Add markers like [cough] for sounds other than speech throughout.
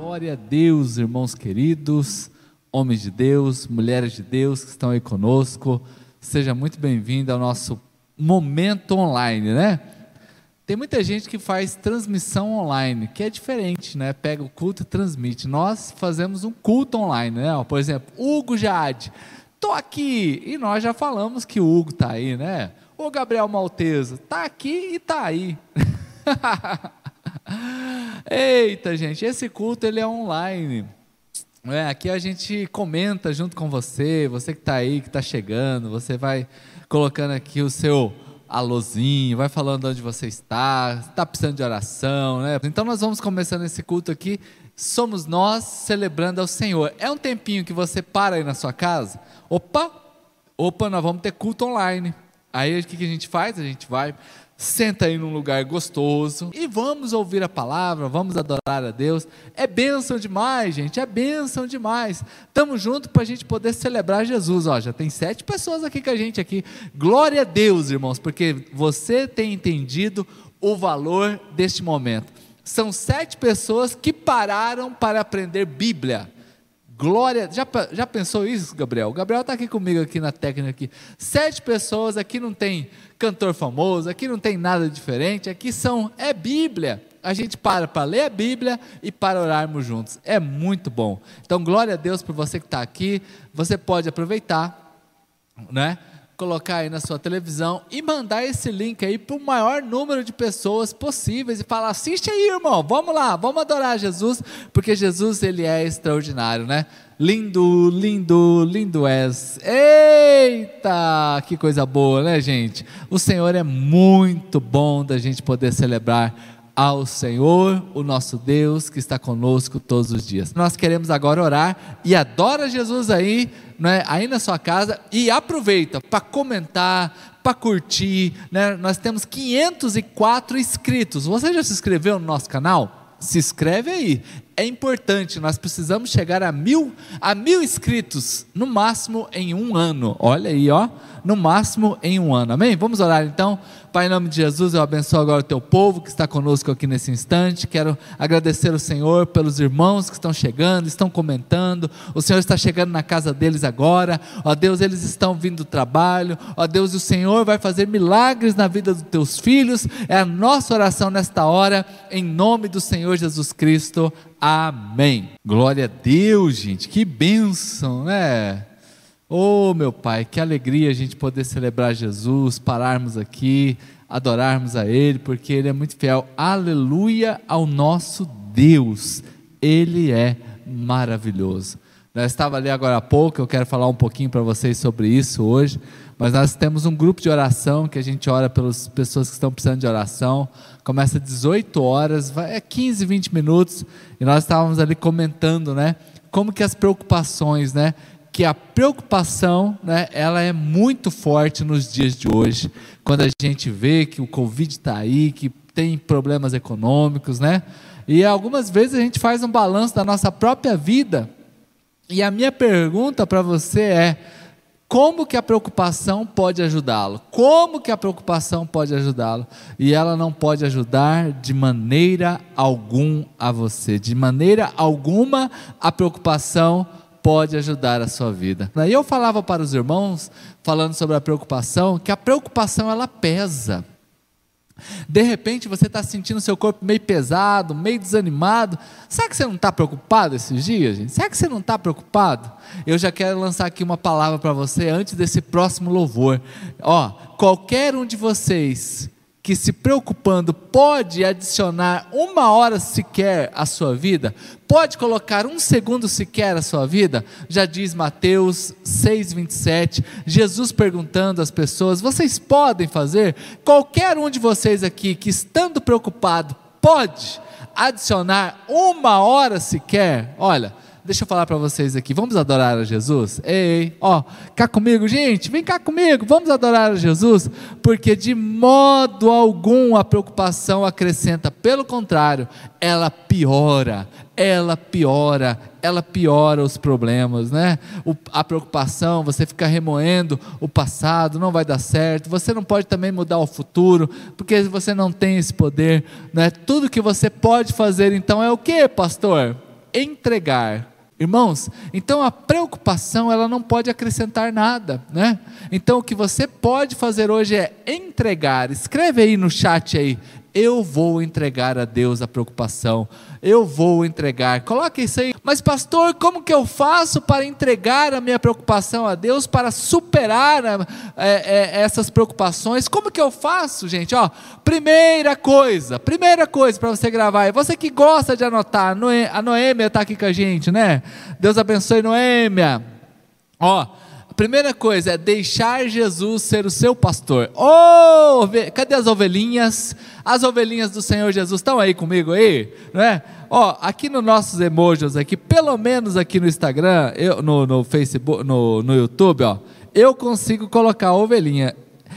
Glória a Deus, irmãos queridos, homens de Deus, mulheres de Deus que estão aí conosco. Seja muito bem-vindo ao nosso momento online, né? Tem muita gente que faz transmissão online, que é diferente, né? Pega o culto e transmite. Nós fazemos um culto online, né? Por exemplo, Hugo Jade, tô aqui e nós já falamos que o Hugo tá aí, né? O Gabriel Malteso tá aqui e tá aí. [laughs] Eita, gente, esse culto ele é online. É, aqui a gente comenta junto com você, você que está aí, que está chegando, você vai colocando aqui o seu alôzinho, vai falando onde você está, está precisando de oração, né? Então nós vamos começando esse culto aqui, somos nós celebrando ao Senhor. É um tempinho que você para aí na sua casa, opa, opa, nós vamos ter culto online. Aí o que a gente faz? A gente vai senta aí num lugar gostoso e vamos ouvir a palavra, vamos adorar a Deus. É bênção demais, gente, é bênção demais. Estamos juntos para a gente poder celebrar Jesus. Ó, já tem sete pessoas aqui com a gente aqui. Glória a Deus, irmãos, porque você tem entendido o valor deste momento. São sete pessoas que pararam para aprender Bíblia. Glória, já, já pensou isso, Gabriel? Gabriel está aqui comigo aqui na técnica aqui. Sete pessoas, aqui não tem cantor famoso, aqui não tem nada diferente, aqui são, é Bíblia. A gente para para ler a Bíblia e para orarmos juntos. É muito bom. Então, glória a Deus por você que está aqui. Você pode aproveitar, né? Colocar aí na sua televisão e mandar esse link aí para o maior número de pessoas possíveis e falar: assiste aí, irmão, vamos lá, vamos adorar Jesus, porque Jesus ele é extraordinário, né? Lindo, lindo, lindo és. Eita, que coisa boa, né, gente? O Senhor é muito bom da gente poder celebrar ao Senhor, o nosso Deus, que está conosco todos os dias. Nós queremos agora orar e adora Jesus aí, né, aí na sua casa e aproveita para comentar, para curtir. Né? Nós temos 504 inscritos. Você já se inscreveu no nosso canal? Se inscreve aí. É importante, nós precisamos chegar a mil, a mil inscritos, no máximo em um ano. Olha aí, ó no máximo em um ano. Amém? Vamos orar então. Pai, em nome de Jesus, eu abençoo agora o teu povo que está conosco aqui nesse instante. Quero agradecer ao Senhor pelos irmãos que estão chegando, estão comentando. O Senhor está chegando na casa deles agora. Ó Deus, eles estão vindo do trabalho. Ó Deus, o Senhor vai fazer milagres na vida dos teus filhos. É a nossa oração nesta hora, em nome do Senhor Jesus Cristo. Amém. Glória a Deus, gente. Que bênção, né? Oh, meu Pai, que alegria a gente poder celebrar Jesus, pararmos aqui, adorarmos a Ele, porque Ele é muito fiel. Aleluia ao nosso Deus, Ele é maravilhoso. Nós estava ali agora há pouco, eu quero falar um pouquinho para vocês sobre isso hoje, mas nós temos um grupo de oração que a gente ora pelas pessoas que estão precisando de oração. Começa às 18 horas, vai, é 15, 20 minutos, e nós estávamos ali comentando, né? Como que as preocupações, né? que a preocupação, né, ela é muito forte nos dias de hoje, quando a gente vê que o Covid está aí, que tem problemas econômicos, né? E algumas vezes a gente faz um balanço da nossa própria vida. E a minha pergunta para você é: como que a preocupação pode ajudá-lo? Como que a preocupação pode ajudá-lo? E ela não pode ajudar de maneira alguma a você. De maneira alguma a preocupação pode ajudar a sua vida. E eu falava para os irmãos, falando sobre a preocupação, que a preocupação ela pesa. De repente você está sentindo seu corpo meio pesado, meio desanimado. Será que você não está preocupado esses dias, gente? Será que você não está preocupado? Eu já quero lançar aqui uma palavra para você antes desse próximo louvor. Ó, qualquer um de vocês que se preocupando pode adicionar uma hora sequer à sua vida, pode colocar um segundo sequer à sua vida, já diz Mateus 6,27, Jesus perguntando às pessoas: vocês podem fazer? Qualquer um de vocês aqui que estando preocupado pode adicionar uma hora sequer? Olha, Deixa eu falar para vocês aqui. Vamos adorar a Jesus? Ei, ó, cá comigo, gente, vem cá comigo. Vamos adorar a Jesus, porque de modo algum a preocupação acrescenta, pelo contrário, ela piora. Ela piora, ela piora os problemas, né? O, a preocupação, você fica remoendo o passado, não vai dar certo. Você não pode também mudar o futuro, porque você não tem esse poder, né? Tudo que você pode fazer, então, é o que, pastor? Entregar. Irmãos, então a preocupação ela não pode acrescentar nada, né? Então o que você pode fazer hoje é entregar. Escreve aí no chat aí, eu vou entregar a Deus a preocupação, eu vou entregar. Coloque isso aí. Mas, pastor, como que eu faço para entregar a minha preocupação a Deus, para superar a, é, é, essas preocupações? Como que eu faço, gente? Ó, primeira coisa, primeira coisa para você gravar, é você que gosta de anotar, a Noêmia está aqui com a gente, né? Deus abençoe, Noêmia. Ó, primeira coisa é deixar Jesus ser o seu pastor. Oh, cadê as ovelhinhas? As ovelhinhas do Senhor Jesus estão aí comigo aí, não é? Ó, aqui nos nossos emojis aqui, pelo menos aqui no Instagram, eu, no, no Facebook, no, no YouTube, ó, eu consigo colocar a ovelhinha.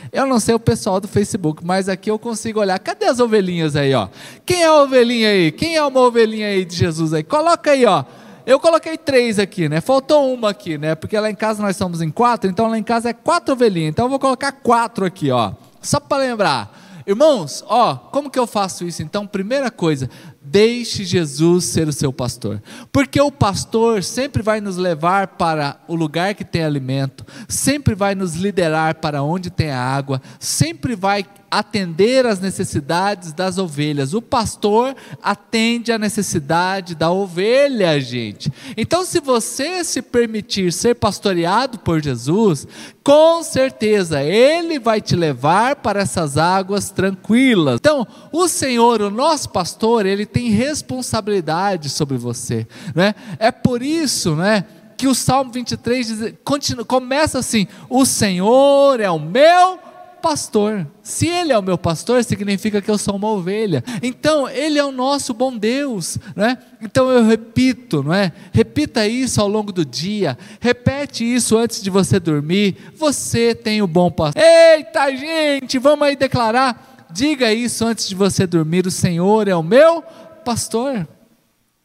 Eu não sei o pessoal do Facebook, mas aqui eu consigo olhar. Cadê as ovelhinhas aí, ó? Quem é a ovelhinha aí? Quem é uma ovelhinha aí de Jesus aí? Coloca aí, ó. Eu coloquei três aqui, né? Faltou uma aqui, né? Porque lá em casa nós somos em quatro, então lá em casa é quatro ovelhinhas. Então eu vou colocar quatro aqui, ó. Só para lembrar. Irmãos, ó, como que eu faço isso? Então, primeira coisa, deixe Jesus ser o seu pastor. Porque o pastor sempre vai nos levar para o lugar que tem alimento, sempre vai nos liderar para onde tem água, sempre vai atender às necessidades das ovelhas. O pastor atende à necessidade da ovelha, gente. Então, se você se permitir ser pastoreado por Jesus, com certeza ele vai te levar para essas águas tranquilas. Então, o Senhor, o nosso pastor, ele tem responsabilidade sobre você, né? É por isso, né? Que o Salmo 23 diz, continua, começa assim: O Senhor é o meu pastor. Se Ele é o meu pastor, significa que eu sou uma ovelha. Então, Ele é o nosso bom Deus, né? Então eu repito, não é? Repita isso ao longo do dia. Repete isso antes de você dormir. Você tem o bom pastor. Eita, gente, vamos aí declarar. Diga isso antes de você dormir. O Senhor é o meu pastor.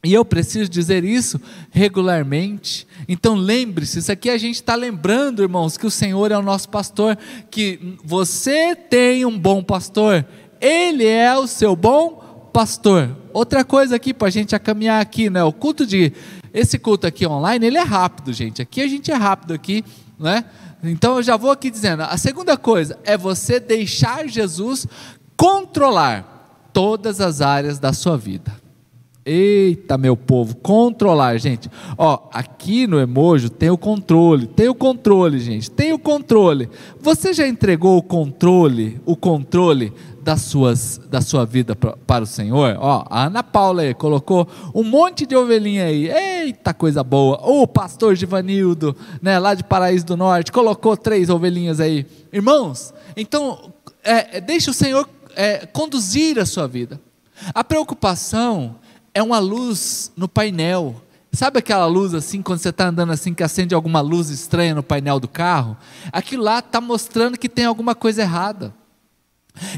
E eu preciso dizer isso regularmente. Então lembre-se, isso aqui a gente está lembrando, irmãos, que o Senhor é o nosso pastor, que você tem um bom pastor, Ele é o seu bom pastor. Outra coisa aqui para a gente caminhar aqui, né? O culto de esse culto aqui online, ele é rápido, gente. Aqui a gente é rápido aqui, né? Então eu já vou aqui dizendo. A segunda coisa é você deixar Jesus controlar todas as áreas da sua vida. Eita, meu povo, controlar, gente. Ó, aqui no emoji tem o controle, tem o controle, gente, tem o controle. Você já entregou o controle, o controle das suas, da sua vida pra, para o Senhor? Ó, a Ana Paula aí colocou um monte de ovelhinha aí. Eita, coisa boa. O pastor Givanildo, né, lá de Paraíso do Norte, colocou três ovelhinhas aí. Irmãos, então, é, deixe o Senhor é, conduzir a sua vida. A preocupação é uma luz no painel. Sabe aquela luz assim, quando você está andando assim, que acende alguma luz estranha no painel do carro? Aquilo lá está mostrando que tem alguma coisa errada.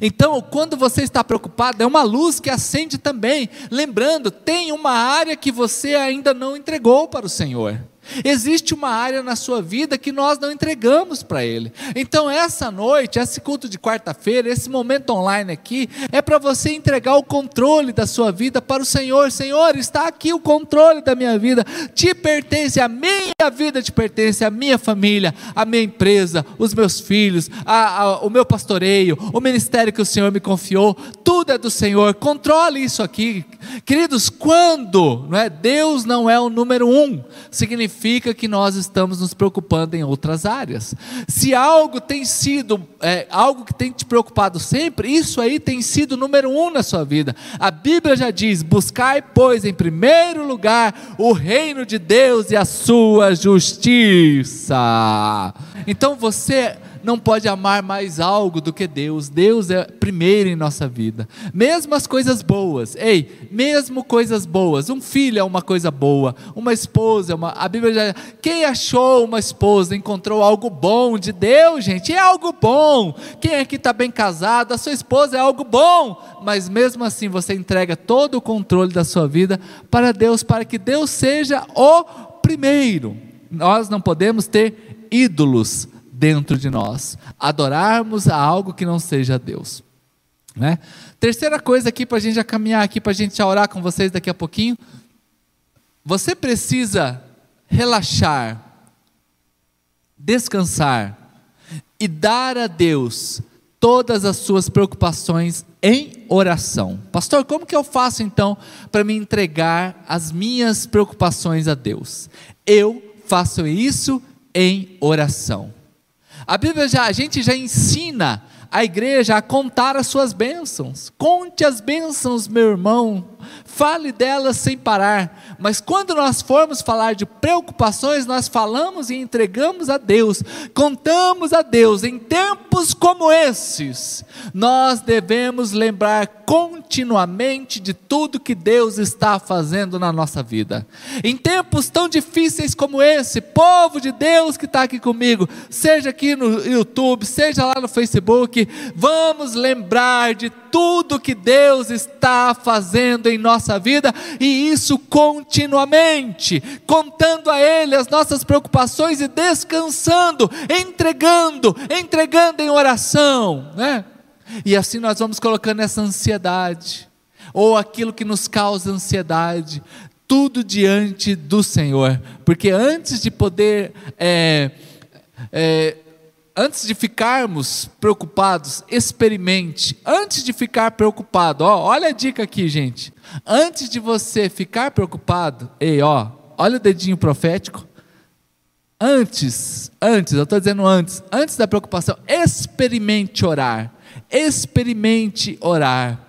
Então, quando você está preocupado, é uma luz que acende também. Lembrando, tem uma área que você ainda não entregou para o Senhor. Existe uma área na sua vida que nós não entregamos para Ele. Então, essa noite, esse culto de quarta-feira, esse momento online aqui, é para você entregar o controle da sua vida para o Senhor. Senhor, está aqui o controle da minha vida, te pertence, a minha vida te pertence, a minha família, a minha empresa, os meus filhos, a, a, o meu pastoreio, o ministério que o Senhor me confiou, tudo é do Senhor. Controle isso aqui, queridos. Quando não é Deus não é o número um, significa significa que nós estamos nos preocupando em outras áreas. Se algo tem sido, é, algo que tem te preocupado sempre, isso aí tem sido número um na sua vida. A Bíblia já diz: buscai, pois, em primeiro lugar o reino de Deus e a sua justiça. Então você não pode amar mais algo do que Deus. Deus é primeiro em nossa vida. Mesmo as coisas boas, ei, mesmo coisas boas. Um filho é uma coisa boa, uma esposa é uma. A Bíblia já. Quem achou uma esposa encontrou algo bom de Deus, gente, é algo bom. Quem aqui está bem casado, a sua esposa é algo bom, mas mesmo assim você entrega todo o controle da sua vida para Deus, para que Deus seja o primeiro. Nós não podemos ter ídolos dentro de nós, adorarmos a algo que não seja Deus. Né? Terceira coisa aqui para a gente já caminhar aqui, para a gente já orar com vocês daqui a pouquinho. você precisa relaxar, descansar e dar a Deus todas as suas preocupações em oração. Pastor, como que eu faço então para me entregar as minhas preocupações a Deus? Eu faço isso em oração. A Bíblia já, a gente já ensina a igreja a contar as suas bênçãos. Conte as bênçãos, meu irmão. Fale delas sem parar. Mas quando nós formos falar de preocupações, nós falamos e entregamos a Deus, contamos a Deus. Em tempos como esses, nós devemos lembrar continuamente de tudo que Deus está fazendo na nossa vida. Em tempos tão difíceis como esse, povo de Deus que está aqui comigo, seja aqui no YouTube, seja lá no Facebook, vamos lembrar de tudo que Deus está fazendo em nossa vida e isso continuamente, contando a Ele as nossas preocupações e descansando, entregando, entregando em oração, né? E assim nós vamos colocando essa ansiedade, ou aquilo que nos causa ansiedade, tudo diante do Senhor, porque antes de poder é, é, antes de ficarmos preocupados, experimente. Antes de ficar preocupado, ó, olha a dica aqui, gente. Antes de você ficar preocupado, ei, ó, olha o dedinho profético. Antes, antes, eu estou dizendo antes, antes da preocupação, experimente orar. Experimente orar.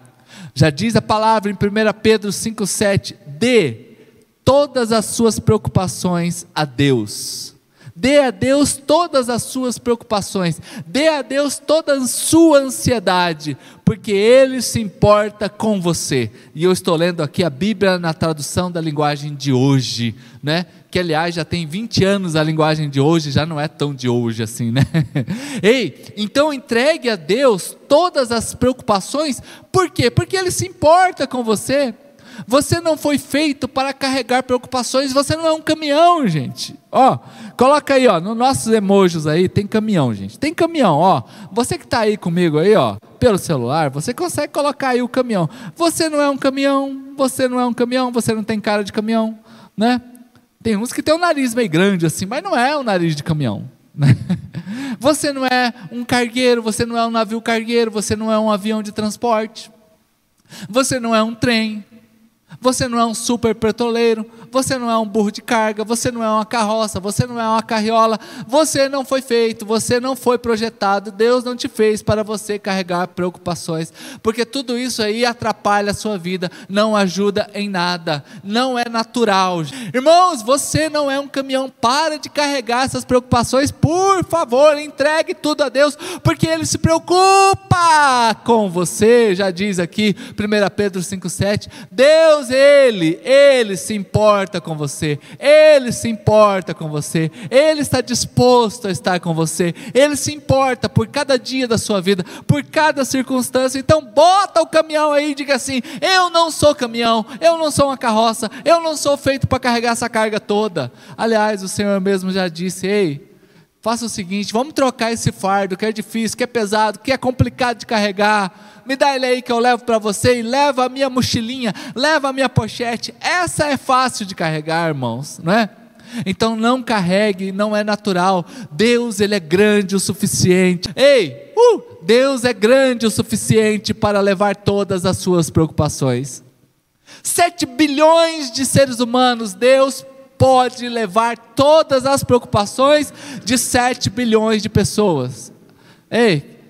Já diz a palavra em 1 Pedro 5,7: dê todas as suas preocupações a Deus Dê a Deus todas as suas preocupações, dê a Deus toda a sua ansiedade, porque Ele se importa com você. E eu estou lendo aqui a Bíblia na tradução da linguagem de hoje, né? Que aliás já tem 20 anos a linguagem de hoje, já não é tão de hoje assim, né? [laughs] Ei, então entregue a Deus todas as preocupações, por quê? Porque Ele se importa com você. Você não foi feito para carregar preocupações, você não é um caminhão, gente. Ó, coloca aí, ó, nos nossos emojis aí, tem caminhão, gente. Tem caminhão, ó. Você que está aí comigo aí, ó, pelo celular, você consegue colocar aí o caminhão. Você não é um caminhão, você não é um caminhão, você não tem cara de caminhão, né? Tem uns que tem um nariz meio grande assim, mas não é um nariz de caminhão. Né? [laughs] Você não é um cargueiro, você não é um navio cargueiro, você não é um avião de transporte, você não é um trem, você não é um super petroleiro, você não é um burro de carga, você não é uma carroça, você não é uma carriola, você não foi feito, você não foi projetado, Deus não te fez para você carregar preocupações, porque tudo isso aí atrapalha a sua vida, não ajuda em nada, não é natural. Irmãos, você não é um caminhão, para de carregar essas preocupações, por favor, entregue tudo a Deus, porque Ele se preocupa com você, já diz aqui, 1 Pedro 5,7, Deus, Ele, Ele se importa importa com você, Ele se importa com você, Ele está disposto a estar com você, Ele se importa por cada dia da sua vida, por cada circunstância. Então, bota o caminhão aí e diga assim: Eu não sou caminhão, eu não sou uma carroça, eu não sou feito para carregar essa carga toda. Aliás, o Senhor mesmo já disse: Ei, Faça o seguinte, vamos trocar esse fardo que é difícil, que é pesado, que é complicado de carregar. Me dá ele aí que eu levo para você e leva a minha mochilinha, leva a minha pochete. Essa é fácil de carregar, irmãos, não é? Então não carregue, não é natural. Deus ele é grande o suficiente. Ei, uh, Deus é grande o suficiente para levar todas as suas preocupações. Sete bilhões de seres humanos, Deus pode levar todas as preocupações de 7 bilhões de pessoas. Ei,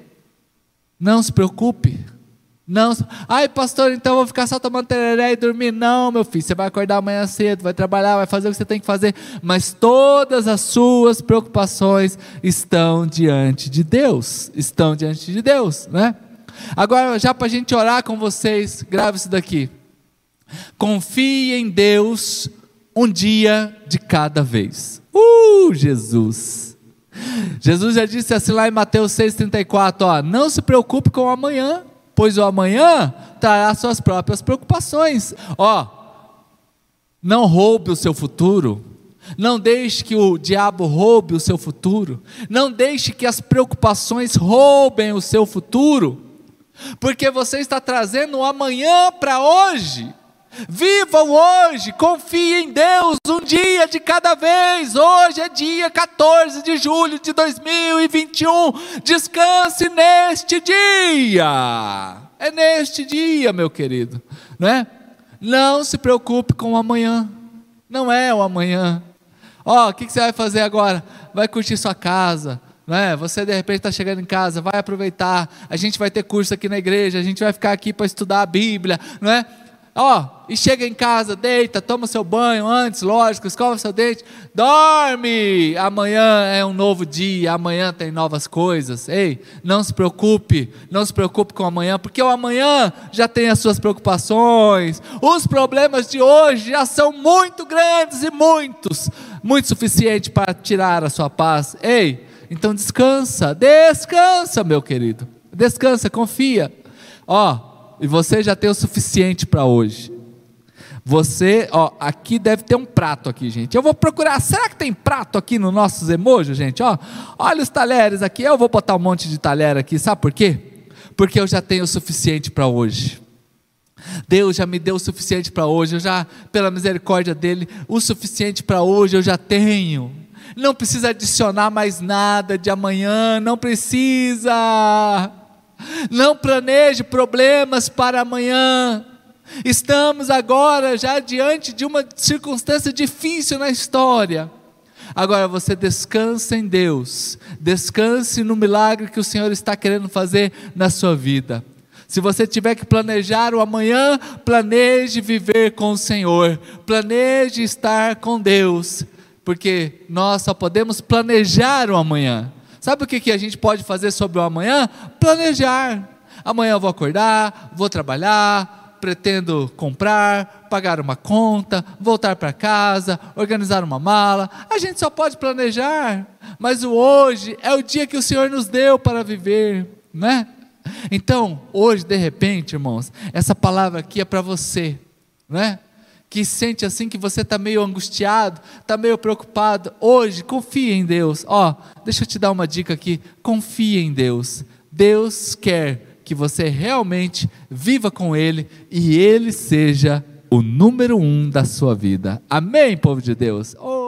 não se preocupe. Não, ai pastor, então eu vou ficar só tomando tereré e dormir. Não, meu filho, você vai acordar amanhã cedo, vai trabalhar, vai fazer o que você tem que fazer, mas todas as suas preocupações estão diante de Deus, estão diante de Deus, né? Agora, já para a gente orar com vocês, grave isso daqui. Confie em Deus um dia de cada vez. Uh, Jesus! Jesus já disse assim lá em Mateus 6,34: ó, não se preocupe com o amanhã, pois o amanhã trará suas próprias preocupações. Ó, não roube o seu futuro, não deixe que o diabo roube o seu futuro, não deixe que as preocupações roubem o seu futuro, porque você está trazendo o amanhã para hoje. Viva o hoje, confie em Deus, um dia de cada vez. Hoje é dia 14 de julho de 2021. Descanse neste dia. É neste dia, meu querido, não é? Não se preocupe com o amanhã. Não é o amanhã. Ó, oh, o que, que você vai fazer agora? Vai curtir sua casa, não é? Você de repente está chegando em casa, vai aproveitar. A gente vai ter curso aqui na igreja, a gente vai ficar aqui para estudar a Bíblia, não é? Ó, e chega em casa, deita, toma seu banho antes, lógico, escova seu dente, dorme. Amanhã é um novo dia, amanhã tem novas coisas. Ei, não se preocupe, não se preocupe com amanhã, porque o amanhã já tem as suas preocupações. Os problemas de hoje já são muito grandes e muitos, muito suficiente para tirar a sua paz. Ei, então descansa, descansa, meu querido. Descansa, confia. Ó, e você já tem o suficiente para hoje. Você, ó, aqui deve ter um prato aqui, gente. Eu vou procurar, será que tem prato aqui nos nossos emojis, gente? Ó, olha os talheres aqui. Eu vou botar um monte de talher aqui, sabe por quê? Porque eu já tenho o suficiente para hoje. Deus já me deu o suficiente para hoje, eu já, pela misericórdia dele, o suficiente para hoje eu já tenho. Não precisa adicionar mais nada de amanhã, não precisa. Não planeje problemas para amanhã. Estamos agora já diante de uma circunstância difícil na história. Agora você descansa em Deus, descanse no milagre que o Senhor está querendo fazer na sua vida. Se você tiver que planejar o amanhã, planeje viver com o Senhor, planeje estar com Deus, porque nós só podemos planejar o amanhã. Sabe o que, que a gente pode fazer sobre o amanhã? Planejar. Amanhã eu vou acordar, vou trabalhar, pretendo comprar, pagar uma conta, voltar para casa, organizar uma mala. A gente só pode planejar, mas o hoje é o dia que o Senhor nos deu para viver, né? Então, hoje, de repente, irmãos, essa palavra aqui é para você, né? Que sente assim que você está meio angustiado, está meio preocupado, hoje confie em Deus. Ó, oh, deixa eu te dar uma dica aqui: confie em Deus. Deus quer que você realmente viva com Ele e Ele seja o número um da sua vida. Amém, povo de Deus? Oh.